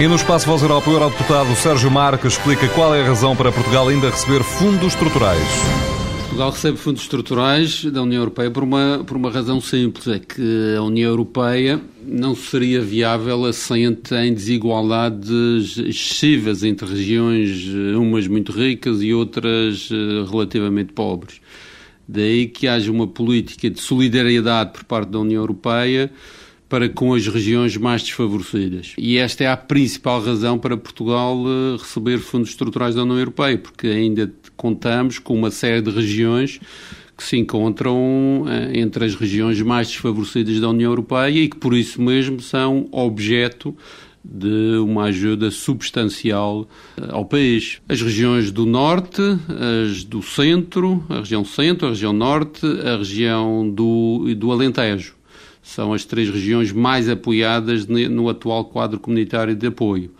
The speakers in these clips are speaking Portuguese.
E no Espaço Voz Europa, o Eurodeputado Sérgio Marques explica qual é a razão para Portugal ainda receber fundos estruturais. Portugal recebe fundos estruturais da União Europeia por uma, por uma razão simples, é que a União Europeia não seria viável assente em desigualdades excessivas entre regiões, umas muito ricas e outras eh, relativamente pobres. Daí que haja uma política de solidariedade por parte da União Europeia para com as regiões mais desfavorecidas. E esta é a principal razão para Portugal eh, receber fundos estruturais da União Europeia, porque ainda contamos com uma série de regiões que se encontram eh, entre as regiões mais desfavorecidas da União Europeia e que por isso mesmo são objeto de uma ajuda substancial eh, ao país. As regiões do norte, as do centro, a região centro, a região norte, a região do, do Alentejo são as três regiões mais apoiadas no atual quadro comunitário de apoio.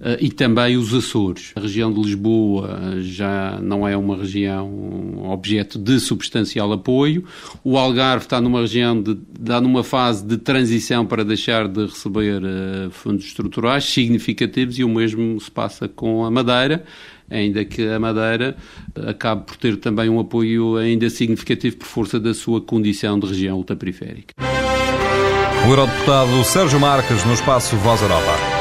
Uh, e também os Açores. A região de Lisboa já não é uma região objeto de substancial apoio. O Algarve está numa região de, está numa fase de transição para deixar de receber uh, fundos estruturais significativos e o mesmo se passa com a Madeira, ainda que a Madeira acabe por ter também um apoio ainda significativo por força da sua condição de região ultraperiférica. O eurodeputado Sérgio Marques no espaço Voz Europa.